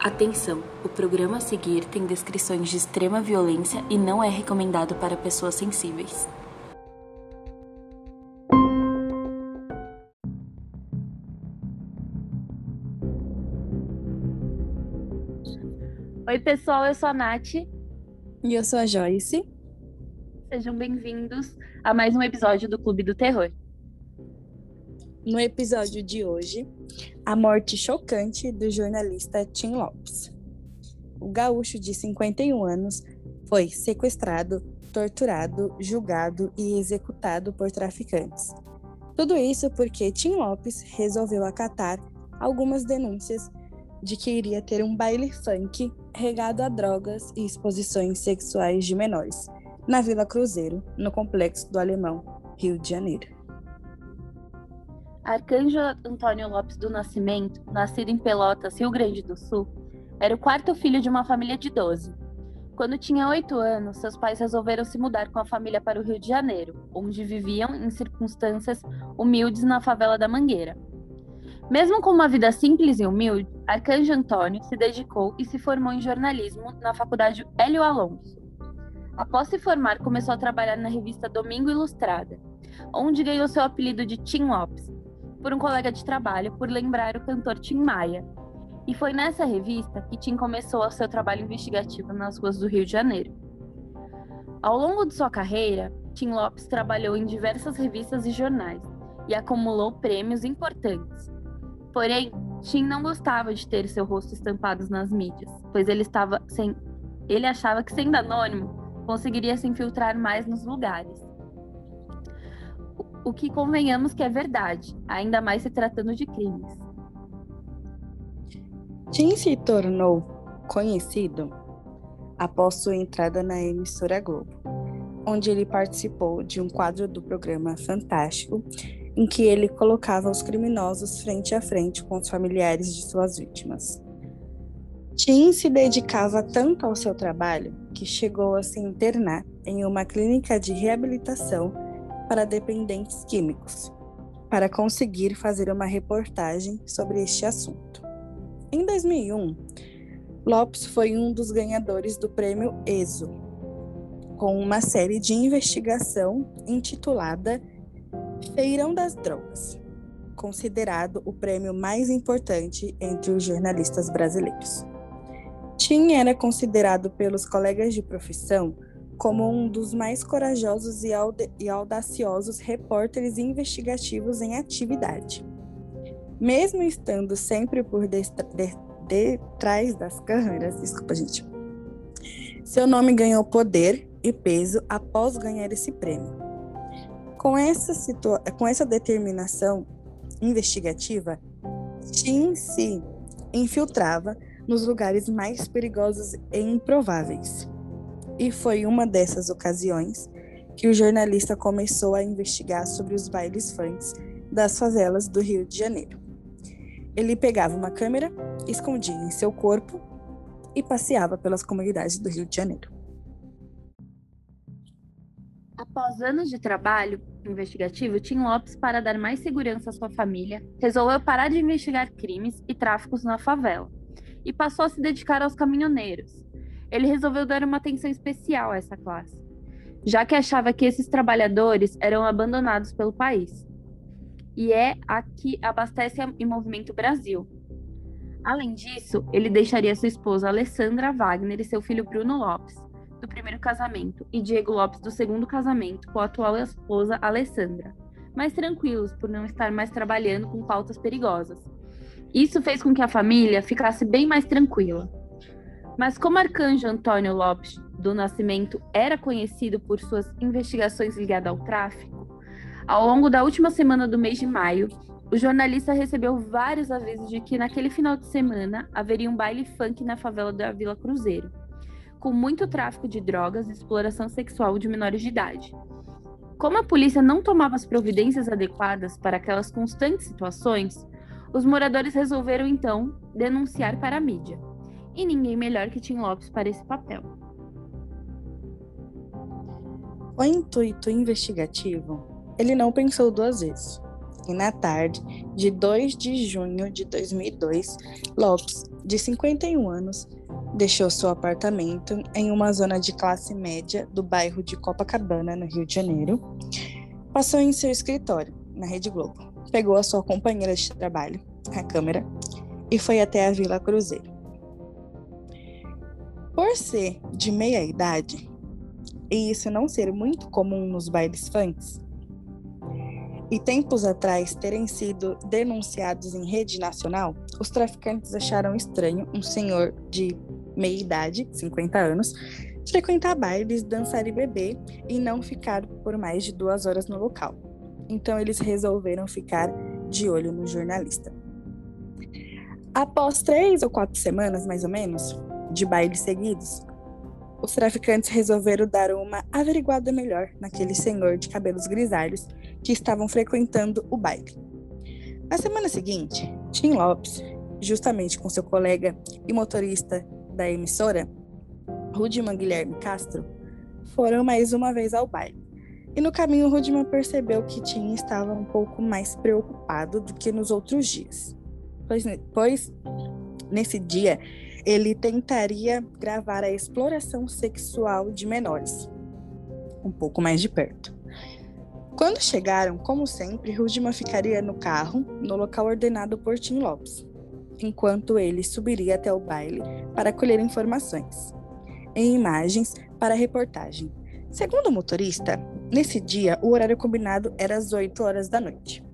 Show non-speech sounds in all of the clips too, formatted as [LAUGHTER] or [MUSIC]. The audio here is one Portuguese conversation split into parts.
Atenção! O programa a seguir tem descrições de extrema violência e não é recomendado para pessoas sensíveis. Oi, pessoal, eu sou a Nath. E eu sou a Joyce. Sejam bem-vindos a mais um episódio do Clube do Terror. No episódio de hoje, a morte chocante do jornalista Tim Lopes. O gaúcho de 51 anos foi sequestrado, torturado, julgado e executado por traficantes. Tudo isso porque Tim Lopes resolveu acatar algumas denúncias de que iria ter um baile funk regado a drogas e exposições sexuais de menores na Vila Cruzeiro, no complexo do Alemão, Rio de Janeiro. Arcanjo Antônio Lopes do Nascimento, nascido em Pelotas, Rio Grande do Sul, era o quarto filho de uma família de 12. Quando tinha oito anos, seus pais resolveram se mudar com a família para o Rio de Janeiro, onde viviam em circunstâncias humildes na favela da Mangueira. Mesmo com uma vida simples e humilde, Arcanjo Antônio se dedicou e se formou em jornalismo na Faculdade Hélio Alonso. Após se formar, começou a trabalhar na revista Domingo Ilustrada, onde ganhou seu apelido de Tim Lopes, por um colega de trabalho por lembrar o cantor Tim Maia. E foi nessa revista que Tim começou o seu trabalho investigativo nas ruas do Rio de Janeiro. Ao longo de sua carreira, Tim Lopes trabalhou em diversas revistas e jornais e acumulou prêmios importantes. Porém, Tim não gostava de ter seu rosto estampado nas mídias, pois ele estava sem ele achava que sendo anônimo conseguiria se infiltrar mais nos lugares o que convenhamos que é verdade, ainda mais se tratando de crimes. Tim se tornou conhecido após sua entrada na emissora Globo, onde ele participou de um quadro do programa Fantástico, em que ele colocava os criminosos frente a frente com os familiares de suas vítimas. Tim se dedicava tanto ao seu trabalho que chegou a se internar em uma clínica de reabilitação para dependentes químicos, para conseguir fazer uma reportagem sobre este assunto. Em 2001, Lopes foi um dos ganhadores do prêmio ESO, com uma série de investigação intitulada Feirão das Drogas, considerado o prêmio mais importante entre os jornalistas brasileiros. Tim era considerado pelos colegas de profissão como um dos mais corajosos e, e audaciosos repórteres investigativos em atividade. Mesmo estando sempre por detrás das câmeras, desculpa, gente, seu nome ganhou poder e peso após ganhar esse prêmio. Com essa, com essa determinação investigativa, Tim se infiltrava nos lugares mais perigosos e improváveis e foi uma dessas ocasiões que o jornalista começou a investigar sobre os bailes funks das favelas do Rio de Janeiro. Ele pegava uma câmera, escondia em seu corpo e passeava pelas comunidades do Rio de Janeiro. Após anos de trabalho investigativo, Tim Lopes, para dar mais segurança à sua família, resolveu parar de investigar crimes e tráficos na favela e passou a se dedicar aos caminhoneiros, ele resolveu dar uma atenção especial a essa classe, já que achava que esses trabalhadores eram abandonados pelo país. E é a que abastece o Movimento Brasil. Além disso, ele deixaria sua esposa Alessandra Wagner e seu filho Bruno Lopes, do primeiro casamento, e Diego Lopes, do segundo casamento, com a atual esposa Alessandra, mais tranquilos por não estar mais trabalhando com pautas perigosas. Isso fez com que a família ficasse bem mais tranquila. Mas como Arcanjo Antônio Lopes do Nascimento era conhecido por suas investigações ligadas ao tráfico, ao longo da última semana do mês de maio, o jornalista recebeu vários avisos de que naquele final de semana haveria um baile funk na favela da Vila Cruzeiro, com muito tráfico de drogas e exploração sexual de menores de idade. Como a polícia não tomava as providências adequadas para aquelas constantes situações, os moradores resolveram então denunciar para a mídia e ninguém melhor que Tim Lopes para esse papel. O intuito investigativo, ele não pensou duas vezes. e na tarde de 2 de junho de 2002, Lopes, de 51 anos, deixou seu apartamento em uma zona de classe média do bairro de Copacabana, no Rio de Janeiro, passou em seu escritório, na Rede Globo, pegou a sua companheira de trabalho, a câmera, e foi até a Vila Cruzeiro. Por ser de meia idade, e isso não ser muito comum nos bailes funks, e tempos atrás terem sido denunciados em rede nacional, os traficantes acharam estranho um senhor de meia idade, 50 anos, frequentar bailes, dançar e beber e não ficar por mais de duas horas no local. Então eles resolveram ficar de olho no jornalista. Após três ou quatro semanas, mais ou menos, de bailes seguidos, os traficantes resolveram dar uma averiguada melhor naquele senhor de cabelos grisalhos que estavam frequentando o baile. Na semana seguinte, Tim Lopes, justamente com seu colega e motorista da emissora, Rudman Guilherme Castro, foram mais uma vez ao baile. E no caminho, Rudman percebeu que Tim estava um pouco mais preocupado do que nos outros dias. Pois, pois nesse dia, ele tentaria gravar a exploração sexual de menores, um pouco mais de perto. Quando chegaram, como sempre, Rudman ficaria no carro, no local ordenado por Tim Lopes, enquanto ele subiria até o baile para colher informações e imagens para a reportagem. Segundo o motorista, nesse dia o horário combinado era às 8 horas da noite.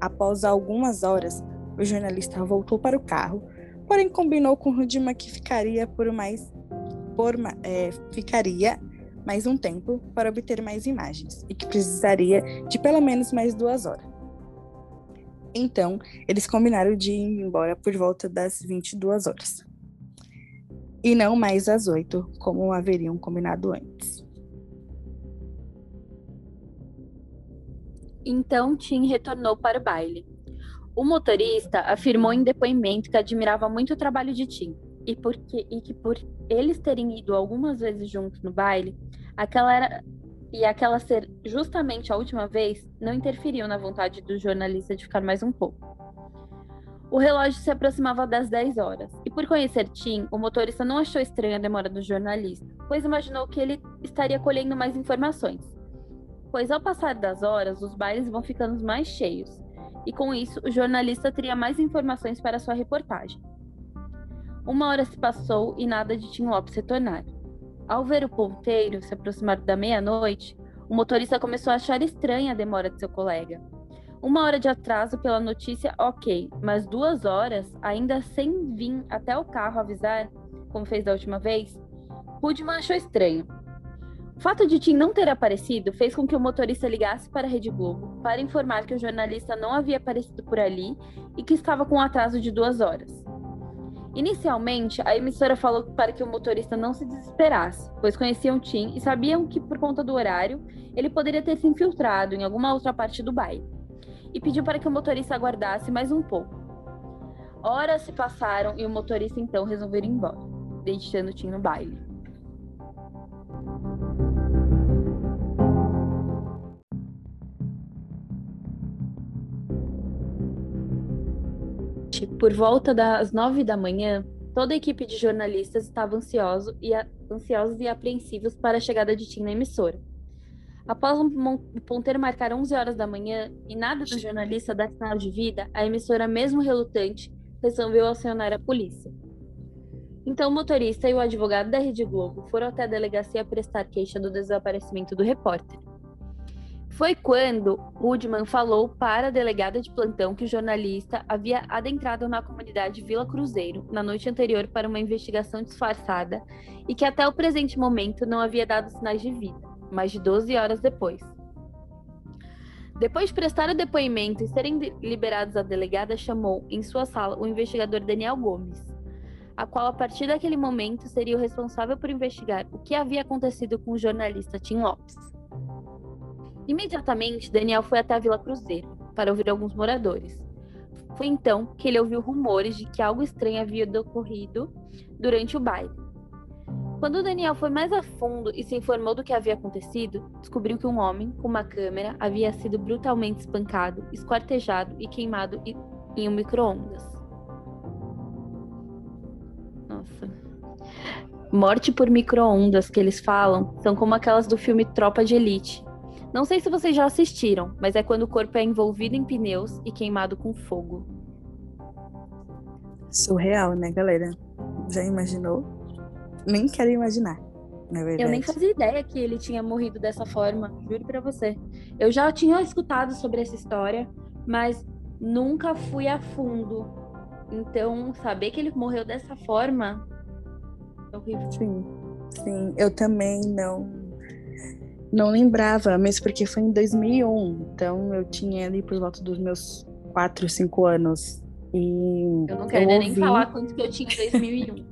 Após algumas horas, o jornalista voltou para o carro, porém combinou com Rudman que ficaria por mais por, é, ficaria mais um tempo para obter mais imagens e que precisaria de pelo menos mais duas horas. Então, eles combinaram de ir embora por volta das 22 horas. E não mais às 8, como haveriam combinado antes. Então, Tim retornou para o baile. O motorista afirmou em depoimento que admirava muito o trabalho de Tim e, porque, e que por eles terem ido algumas vezes juntos no baile, aquela era e aquela ser justamente a última vez não interferiu na vontade do jornalista de ficar mais um pouco. O relógio se aproximava das 10 horas, e por conhecer Tim, o motorista não achou estranha a demora do jornalista, pois imaginou que ele estaria colhendo mais informações. Pois ao passar das horas, os bailes vão ficando mais cheios, e com isso o jornalista teria mais informações para sua reportagem. Uma hora se passou e nada de Tim Lopes retornar. Ao ver o ponteiro se aproximar da meia-noite, o motorista começou a achar estranha a demora de seu colega. Uma hora de atraso pela notícia, ok, mas duas horas, ainda sem vir até o carro avisar, como fez da última vez, Rudman achou estranho. O fato de Tim não ter aparecido fez com que o motorista ligasse para a Rede Globo para informar que o jornalista não havia aparecido por ali e que estava com um atraso de duas horas. Inicialmente, a emissora falou para que o motorista não se desesperasse, pois conheciam Tim e sabiam que, por conta do horário, ele poderia ter se infiltrado em alguma outra parte do baile. E pediu para que o motorista aguardasse mais um pouco. Horas se passaram e o motorista então resolveu ir embora, deixando Tim no baile. Por volta das nove da manhã, toda a equipe de jornalistas estava ansioso e a... ansiosos e apreensivos para a chegada de Tim na emissora. Após o ponteiro marcar 11 horas da manhã e nada do jornalista dar sinal de vida, a emissora, mesmo relutante, resolveu acionar a polícia. Então, o motorista e o advogado da Rede Globo foram até a delegacia prestar queixa do desaparecimento do repórter. Foi quando Rudman falou para a delegada de plantão que o jornalista havia adentrado na comunidade Vila Cruzeiro na noite anterior para uma investigação disfarçada e que até o presente momento não havia dado sinais de vida, mais de 12 horas depois. Depois de prestar o depoimento e serem liberados, a delegada chamou em sua sala o investigador Daniel Gomes, a qual, a partir daquele momento, seria o responsável por investigar o que havia acontecido com o jornalista Tim Lopes. Imediatamente, Daniel foi até a Vila Cruzeiro para ouvir alguns moradores. Foi então que ele ouviu rumores de que algo estranho havia ocorrido durante o baile. Quando Daniel foi mais a fundo e se informou do que havia acontecido, descobriu que um homem com uma câmera havia sido brutalmente espancado, esquartejado e queimado em um micro-ondas. Nossa. Morte por micro-ondas que eles falam são como aquelas do filme Tropa de Elite. Não sei se vocês já assistiram, mas é quando o corpo é envolvido em pneus e queimado com fogo. Surreal, né, galera? Já imaginou? Nem quero imaginar. Na verdade. Eu nem fazia ideia que ele tinha morrido dessa forma, juro pra você. Eu já tinha escutado sobre essa história, mas nunca fui a fundo. Então, saber que ele morreu dessa forma é horrível. Sim, sim. Eu também não não lembrava, mesmo porque foi em 2001. Então, eu tinha ali por volta dos meus 4, 5 anos. E eu não quero eu nem ouvi... falar quanto que eu tinha em 2001.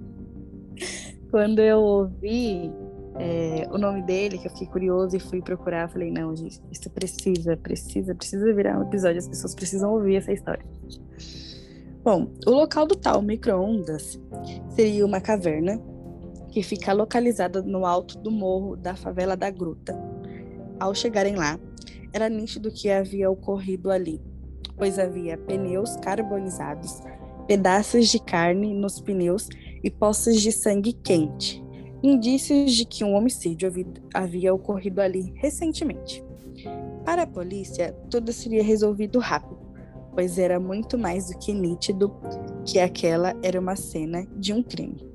[LAUGHS] Quando eu ouvi é, o nome dele, que eu fiquei curioso e fui procurar, falei, não, gente, isso precisa, precisa, precisa virar um episódio, as pessoas precisam ouvir essa história. Bom, o local do tal micro-ondas seria uma caverna que fica localizada no alto do morro da favela da Gruta. Ao chegarem lá, era nítido que havia ocorrido ali, pois havia pneus carbonizados, pedaços de carne nos pneus e poças de sangue quente, indícios de que um homicídio havia ocorrido ali recentemente. Para a polícia, tudo seria resolvido rápido, pois era muito mais do que nítido que aquela era uma cena de um crime.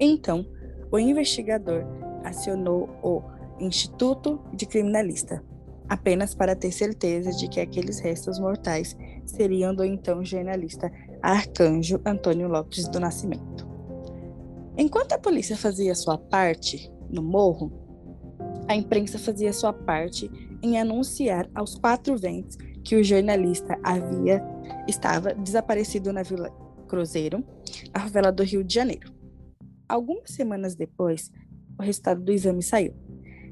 Então, o investigador acionou o Instituto de Criminalista, apenas para ter certeza de que aqueles restos mortais seriam do então jornalista Arcanjo Antônio Lopes do Nascimento. Enquanto a polícia fazia sua parte no morro, a imprensa fazia sua parte em anunciar aos quatro ventos que o jornalista havia estava desaparecido na Vila Cruzeiro, a favela do Rio de Janeiro. Algumas semanas depois, o resultado do exame saiu.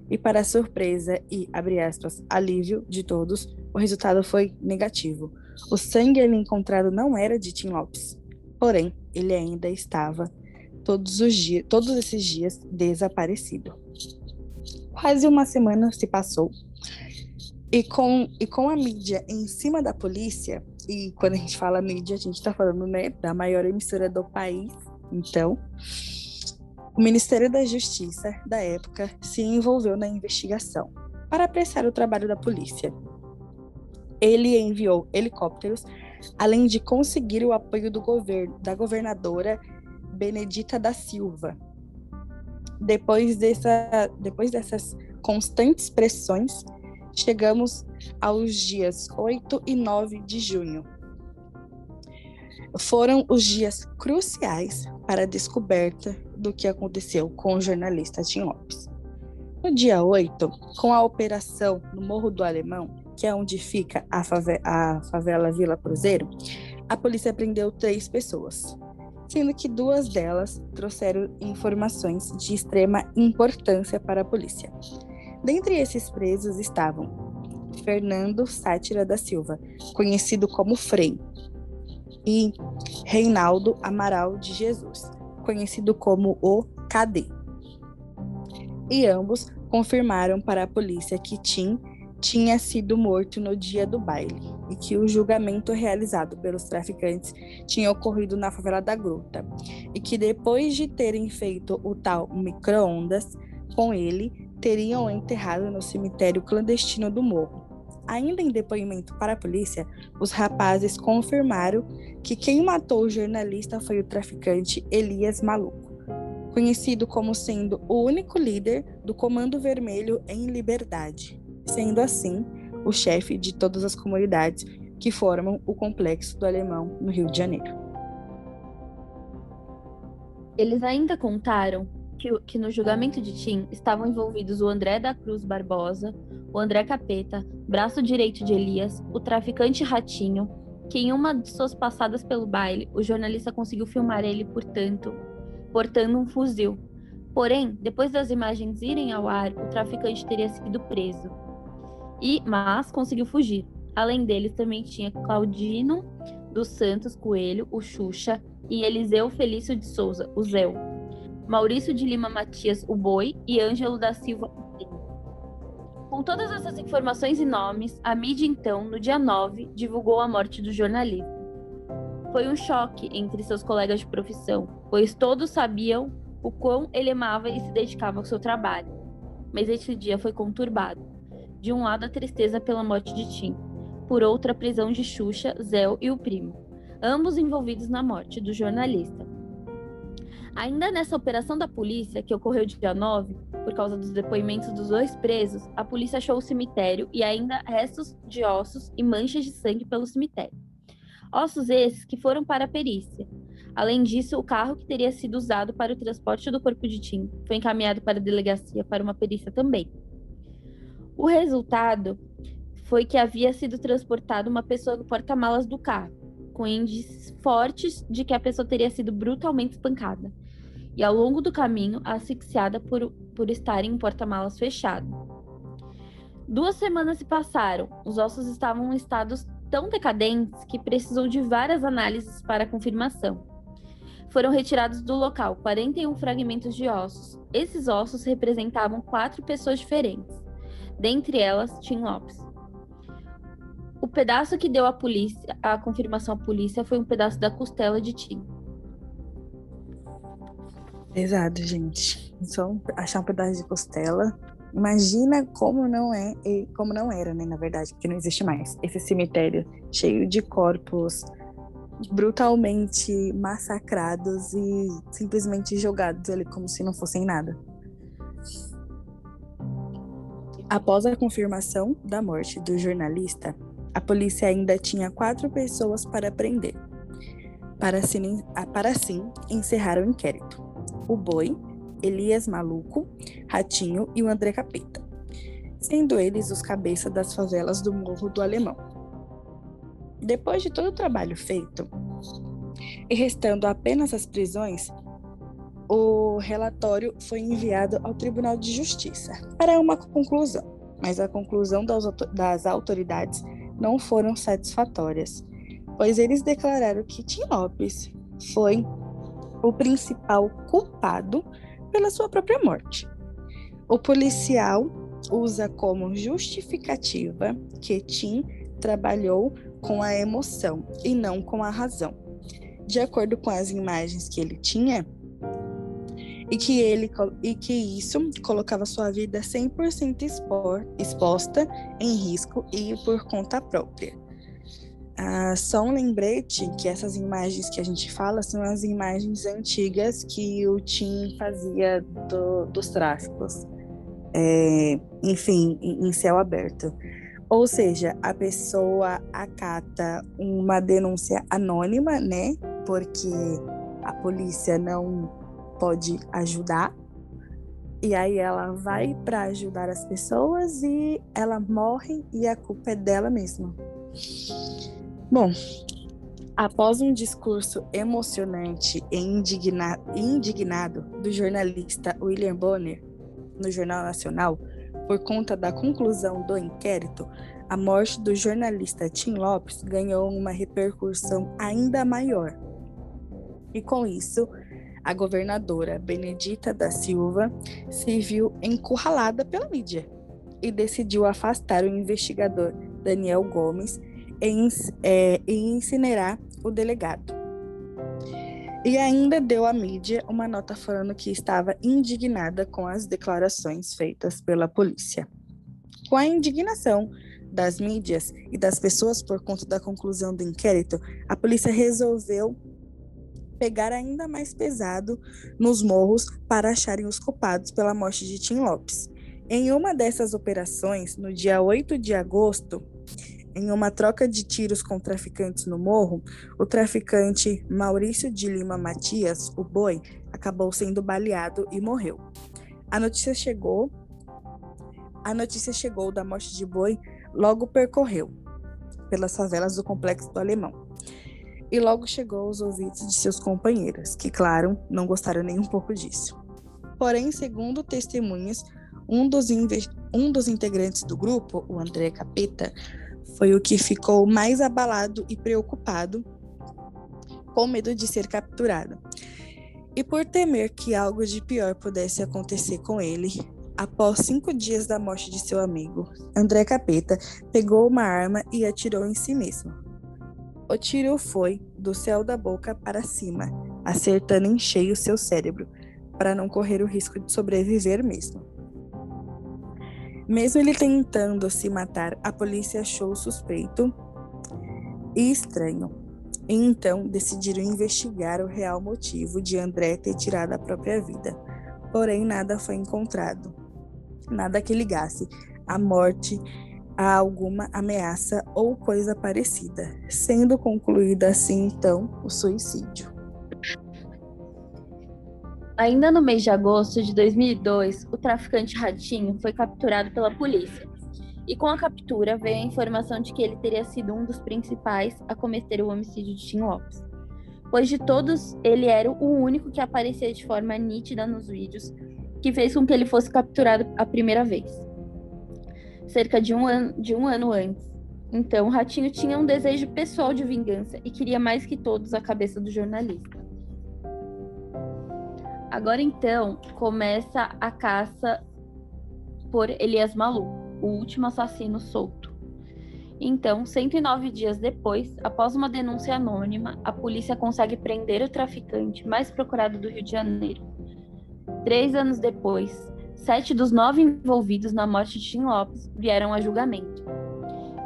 E para surpresa e, abre aspas, alívio de todos, o resultado foi negativo. O sangue ali encontrado não era de Tim Lopes. Porém, ele ainda estava todos os dias, todos esses dias desaparecido. Quase uma semana se passou e com, e com a mídia em cima da polícia, e quando a gente fala mídia, a gente está falando né, da maior emissora do país, então, o Ministério da Justiça da época se envolveu na investigação para apressar o trabalho da polícia. Ele enviou helicópteros, além de conseguir o apoio do governo, da governadora Benedita da Silva. Depois, dessa, depois dessas constantes pressões, chegamos aos dias 8 e 9 de junho. Foram os dias cruciais para a descoberta do que aconteceu com o jornalista Tim Lopes. No dia 8, com a operação no Morro do Alemão, que é onde fica a, fave a favela Vila Cruzeiro, a polícia prendeu três pessoas sendo que duas delas trouxeram informações de extrema importância para a polícia. Dentre esses presos estavam Fernando Sátira da Silva, conhecido como Frei, e Reinaldo Amaral de Jesus, conhecido como o KD. E ambos confirmaram para a polícia que Tim tinha sido morto no dia do baile e que o julgamento realizado pelos traficantes tinha ocorrido na favela da Gruta e que depois de terem feito o tal micro-ondas com ele, teriam enterrado no cemitério clandestino do morro. Ainda em depoimento para a polícia, os rapazes confirmaram que quem matou o jornalista foi o traficante Elias Maluco, conhecido como sendo o único líder do Comando Vermelho em Liberdade sendo assim o chefe de todas as comunidades que formam o complexo do Alemão no Rio de Janeiro. Eles ainda contaram que, que, no julgamento de Tim estavam envolvidos o André da Cruz Barbosa, o André Capeta, braço direito de Elias, o traficante Ratinho, que em uma de suas passadas pelo baile, o jornalista conseguiu filmar ele, portanto, portando um fuzil. Porém, depois das imagens irem ao ar, o traficante teria sido preso e mas conseguiu fugir. Além deles, também tinha Claudino dos Santos Coelho, o Xuxa, e Eliseu Felício de Souza, o Zéu. Maurício de Lima Matias, o Boi, e Ângelo da Silva, com todas essas informações e nomes, a mídia então, no dia 9, divulgou a morte do jornalista. Foi um choque entre seus colegas de profissão, pois todos sabiam o quão ele amava e se dedicava ao seu trabalho. Mas esse dia foi conturbado. De um lado, a tristeza pela morte de Tim, por outra, a prisão de Xuxa, Zéu e o primo, ambos envolvidos na morte do jornalista. Ainda nessa operação da polícia, que ocorreu dia 9, por causa dos depoimentos dos dois presos, a polícia achou o cemitério e ainda restos de ossos e manchas de sangue pelo cemitério. Ossos esses que foram para a perícia. Além disso, o carro que teria sido usado para o transporte do corpo de Tim foi encaminhado para a delegacia para uma perícia também. O resultado foi que havia sido transportada uma pessoa no porta-malas do carro, com índices fortes de que a pessoa teria sido brutalmente espancada, e ao longo do caminho asfixiada por, por estar em porta-malas fechado. Duas semanas se passaram, os ossos estavam em estados tão decadentes que precisou de várias análises para confirmação. Foram retirados do local 41 fragmentos de ossos. Esses ossos representavam quatro pessoas diferentes, dentre elas Tim Lopes. O pedaço que deu a polícia, a confirmação à polícia foi um pedaço da costela de Tim. Pesado, gente. Só achar um pedaço de costela Imagina como não é, como não era, né, na verdade, porque não existe mais. Esse cemitério cheio de corpos brutalmente massacrados e simplesmente jogados ali como se não fossem nada. Após a confirmação da morte do jornalista, a polícia ainda tinha quatro pessoas para prender, para assim, para assim encerrar o inquérito. O boi, Elias Maluco, Ratinho e o André Capeta, sendo eles os cabeças das favelas do Morro do Alemão. Depois de todo o trabalho feito, e restando apenas as prisões, o relatório foi enviado ao Tribunal de Justiça para uma conclusão, mas a conclusão das autoridades não foram satisfatórias, pois eles declararam que Tim Lopes foi o principal culpado pela sua própria morte. O policial usa como justificativa que Tim trabalhou com a emoção e não com a razão. De acordo com as imagens que ele tinha, e que ele e que isso colocava sua vida 100% exposta em risco e por conta própria. Ah, só um lembrete que essas imagens que a gente fala são as imagens antigas que o Tim fazia do, dos tráficos. É, enfim, em céu aberto. Ou seja, a pessoa acata uma denúncia anônima, né? Porque a polícia não pode ajudar. E aí ela vai para ajudar as pessoas e ela morre e a culpa é dela mesma. Bom, após um discurso emocionante e indigna indignado do jornalista William Bonner no Jornal Nacional, por conta da conclusão do inquérito, a morte do jornalista Tim Lopes ganhou uma repercussão ainda maior. E com isso, a governadora Benedita da Silva se viu encurralada pela mídia e decidiu afastar o investigador Daniel Gomes em, é, incinerar o delegado. E ainda deu à mídia uma nota falando que estava indignada com as declarações feitas pela polícia. Com a indignação das mídias e das pessoas por conta da conclusão do inquérito, a polícia resolveu pegar ainda mais pesado nos morros para acharem os culpados pela morte de Tim Lopes. Em uma dessas operações, no dia 8 de agosto, em uma troca de tiros com traficantes no morro, o traficante Maurício de Lima Matias, o boi, acabou sendo baleado e morreu. A notícia chegou. A notícia chegou da morte de boi, logo percorreu pelas favelas do complexo do Alemão. E logo chegou aos ouvidos de seus companheiros, que, claro, não gostaram nem um pouco disso. Porém, segundo testemunhas, um dos, um dos integrantes do grupo, o André Capeta, foi o que ficou mais abalado e preocupado, com medo de ser capturado. E por temer que algo de pior pudesse acontecer com ele, após cinco dias da morte de seu amigo, André Capeta pegou uma arma e atirou em si mesmo. O tiro foi do céu da boca para cima, acertando em cheio seu cérebro, para não correr o risco de sobreviver mesmo. Mesmo ele tentando se matar, a polícia achou suspeito e estranho. Então decidiram investigar o real motivo de André ter tirado a própria vida. Porém, nada foi encontrado. Nada que ligasse a morte a alguma ameaça ou coisa parecida, sendo concluído assim então o suicídio. Ainda no mês de agosto de 2002, o traficante Ratinho foi capturado pela polícia. E com a captura veio a informação de que ele teria sido um dos principais a cometer o homicídio de Tim Lopes. Pois de todos, ele era o único que aparecia de forma nítida nos vídeos, que fez com que ele fosse capturado a primeira vez. Cerca de um ano, de um ano antes. Então, Ratinho tinha um desejo pessoal de vingança e queria mais que todos a cabeça do jornalista. Agora então começa a caça por Elias Malu, o último assassino solto. Então, 109 dias depois, após uma denúncia anônima, a polícia consegue prender o traficante mais procurado do Rio de Janeiro. Três anos depois, sete dos nove envolvidos na morte de Tim Lopes vieram a julgamento.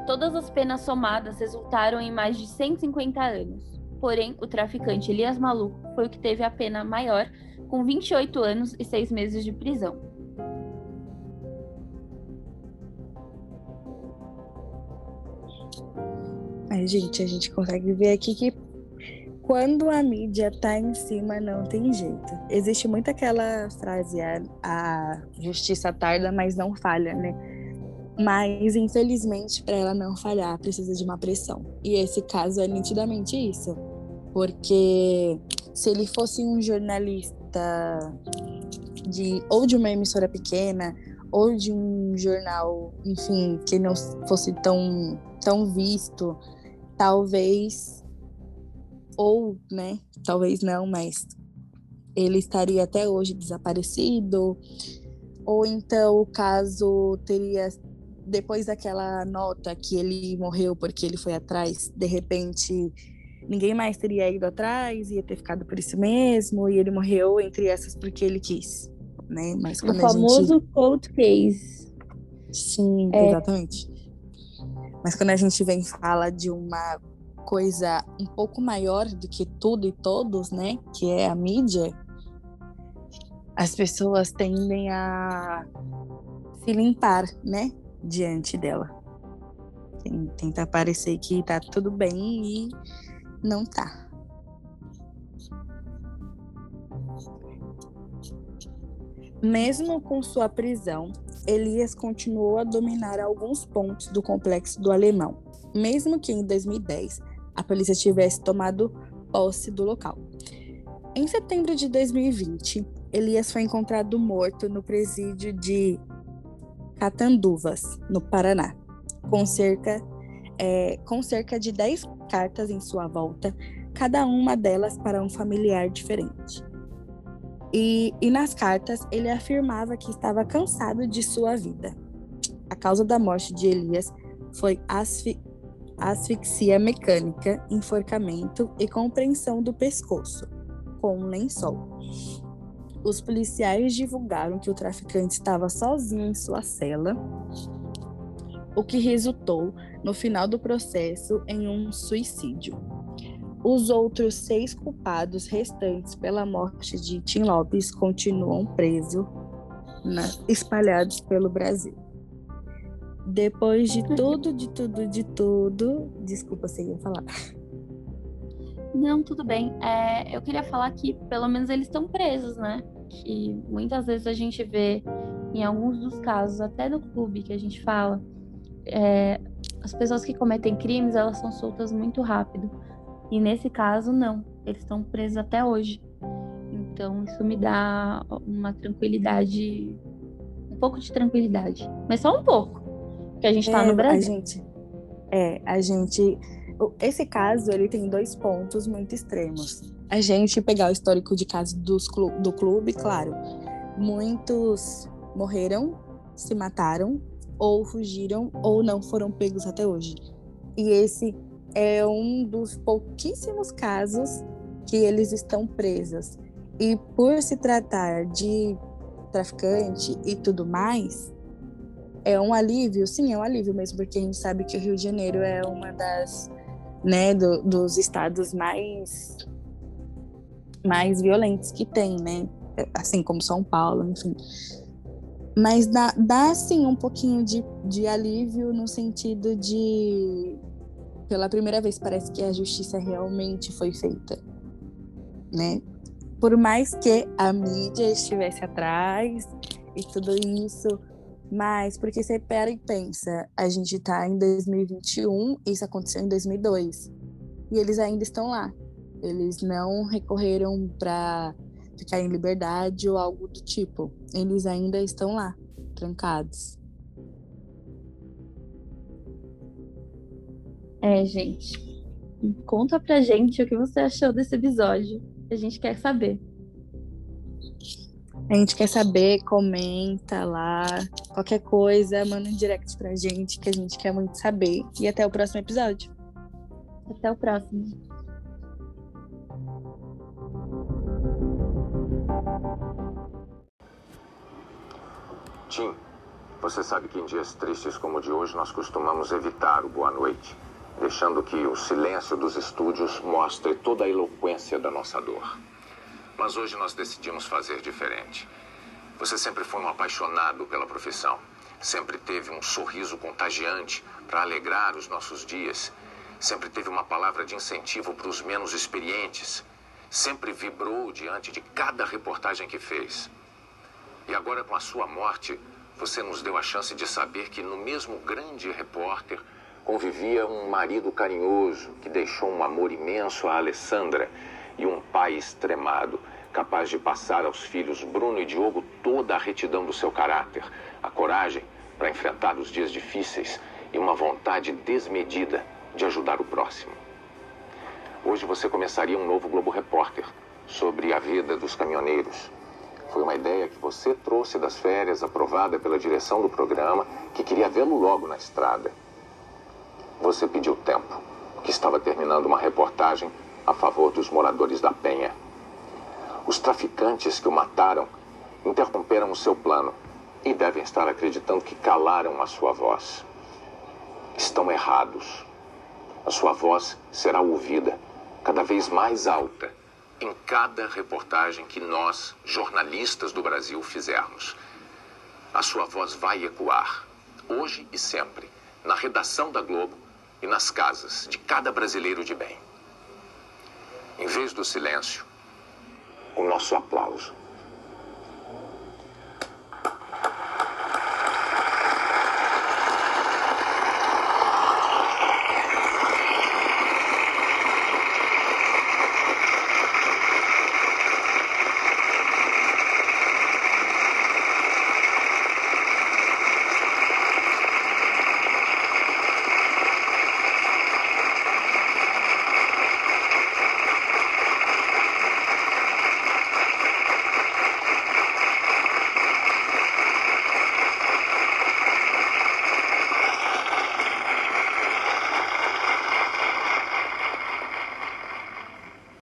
Todas as penas somadas resultaram em mais de 150 anos. Porém, o traficante Elias Malu foi o que teve a pena maior com 28 anos e 6 meses de prisão. Ai, gente, a gente consegue ver aqui que quando a mídia tá em cima, não tem jeito. Existe muito aquela frase, a, a justiça tarda, mas não falha, né? Mas, infelizmente, para ela não falhar, precisa de uma pressão. E esse caso é nitidamente isso. Porque se ele fosse um jornalista de ou de uma emissora pequena ou de um jornal, enfim, que não fosse tão tão visto, talvez ou, né, talvez não, mas ele estaria até hoje desaparecido, ou então o caso teria depois daquela nota que ele morreu porque ele foi atrás, de repente ninguém mais teria ido atrás, ia ter ficado por isso mesmo, e ele morreu entre essas porque ele quis, né? Mas quando o famoso gente... cold case. Sim, é. exatamente. Mas quando a gente vem fala de uma coisa um pouco maior do que tudo e todos, né? Que é a mídia, as pessoas tendem a se limpar, né? Diante dela. Tenta parecer que tá tudo bem e não tá. Mesmo com sua prisão, Elias continuou a dominar alguns pontos do complexo do Alemão, mesmo que em 2010 a polícia tivesse tomado posse do local. Em setembro de 2020, Elias foi encontrado morto no presídio de Catanduvas, no Paraná, com cerca, é, com cerca de 10 cartas em sua volta, cada uma delas para um familiar diferente. E, e nas cartas ele afirmava que estava cansado de sua vida. A causa da morte de Elias foi asfi asfixia mecânica, enforcamento e compreensão do pescoço, com um lençol. Os policiais divulgaram que o traficante estava sozinho em sua cela o que resultou, no final do processo, em um suicídio. Os outros seis culpados restantes pela morte de Tim Lopes continuam presos, na, espalhados pelo Brasil. Depois de tudo, de tudo, de tudo. Desculpa, você ia falar. Não, tudo bem. É, eu queria falar que pelo menos eles estão presos, né? Que muitas vezes a gente vê em alguns dos casos, até no clube que a gente fala, é, as pessoas que cometem crimes, elas são soltas muito rápido. E nesse caso, não. Eles estão presos até hoje. Então, isso me dá uma tranquilidade, um pouco de tranquilidade. Mas só um pouco. Porque a gente está é, no Brasil. A gente, é, a gente. esse caso ele tem dois pontos muito extremos. A gente pegar o histórico de casos dos clu do clube, claro, muitos morreram, se mataram, ou fugiram, ou não foram pegos até hoje. E esse é um dos pouquíssimos casos que eles estão presos. E por se tratar de traficante e tudo mais, é um alívio, sim, é um alívio mesmo, porque a gente sabe que o Rio de Janeiro é uma das, né, do, dos estados mais mais violentos que tem, né? Assim como São Paulo, enfim. Mas dá, dá sim um pouquinho de, de alívio no sentido de pela primeira vez parece que a justiça realmente foi feita, né? Por mais que a mídia estivesse atrás e tudo isso, mas porque você pera e pensa, a gente tá em 2021, isso aconteceu em 2002. E eles ainda estão lá. Eles não recorreram para ficar em liberdade ou algo do tipo. Eles ainda estão lá, trancados. É, gente. Conta pra gente o que você achou desse episódio. A gente quer saber. A gente quer saber, comenta lá. Qualquer coisa, manda um direct pra gente, que a gente quer muito saber. E até o próximo episódio. Até o próximo. Tim, você sabe que em dias tristes como o de hoje nós costumamos evitar o boa noite, deixando que o silêncio dos estúdios mostre toda a eloquência da nossa dor. Mas hoje nós decidimos fazer diferente. Você sempre foi um apaixonado pela profissão. Sempre teve um sorriso contagiante para alegrar os nossos dias. Sempre teve uma palavra de incentivo para os menos experientes. Sempre vibrou diante de cada reportagem que fez. E agora, com a sua morte, você nos deu a chance de saber que no mesmo grande repórter convivia um marido carinhoso que deixou um amor imenso a Alessandra e um pai extremado, capaz de passar aos filhos Bruno e Diogo toda a retidão do seu caráter, a coragem para enfrentar os dias difíceis e uma vontade desmedida de ajudar o próximo. Hoje você começaria um novo Globo Repórter sobre a vida dos caminhoneiros foi uma ideia que você trouxe das férias, aprovada pela direção do programa, que queria vê-lo logo na estrada. Você pediu tempo, que estava terminando uma reportagem a favor dos moradores da Penha. Os traficantes que o mataram interromperam o seu plano e devem estar acreditando que calaram a sua voz. Estão errados. A sua voz será ouvida cada vez mais alta em cada reportagem que nós, jornalistas do Brasil, fizermos. A sua voz vai ecoar, hoje e sempre, na redação da Globo e nas casas de cada brasileiro de bem. Em vez do silêncio, o nosso aplauso.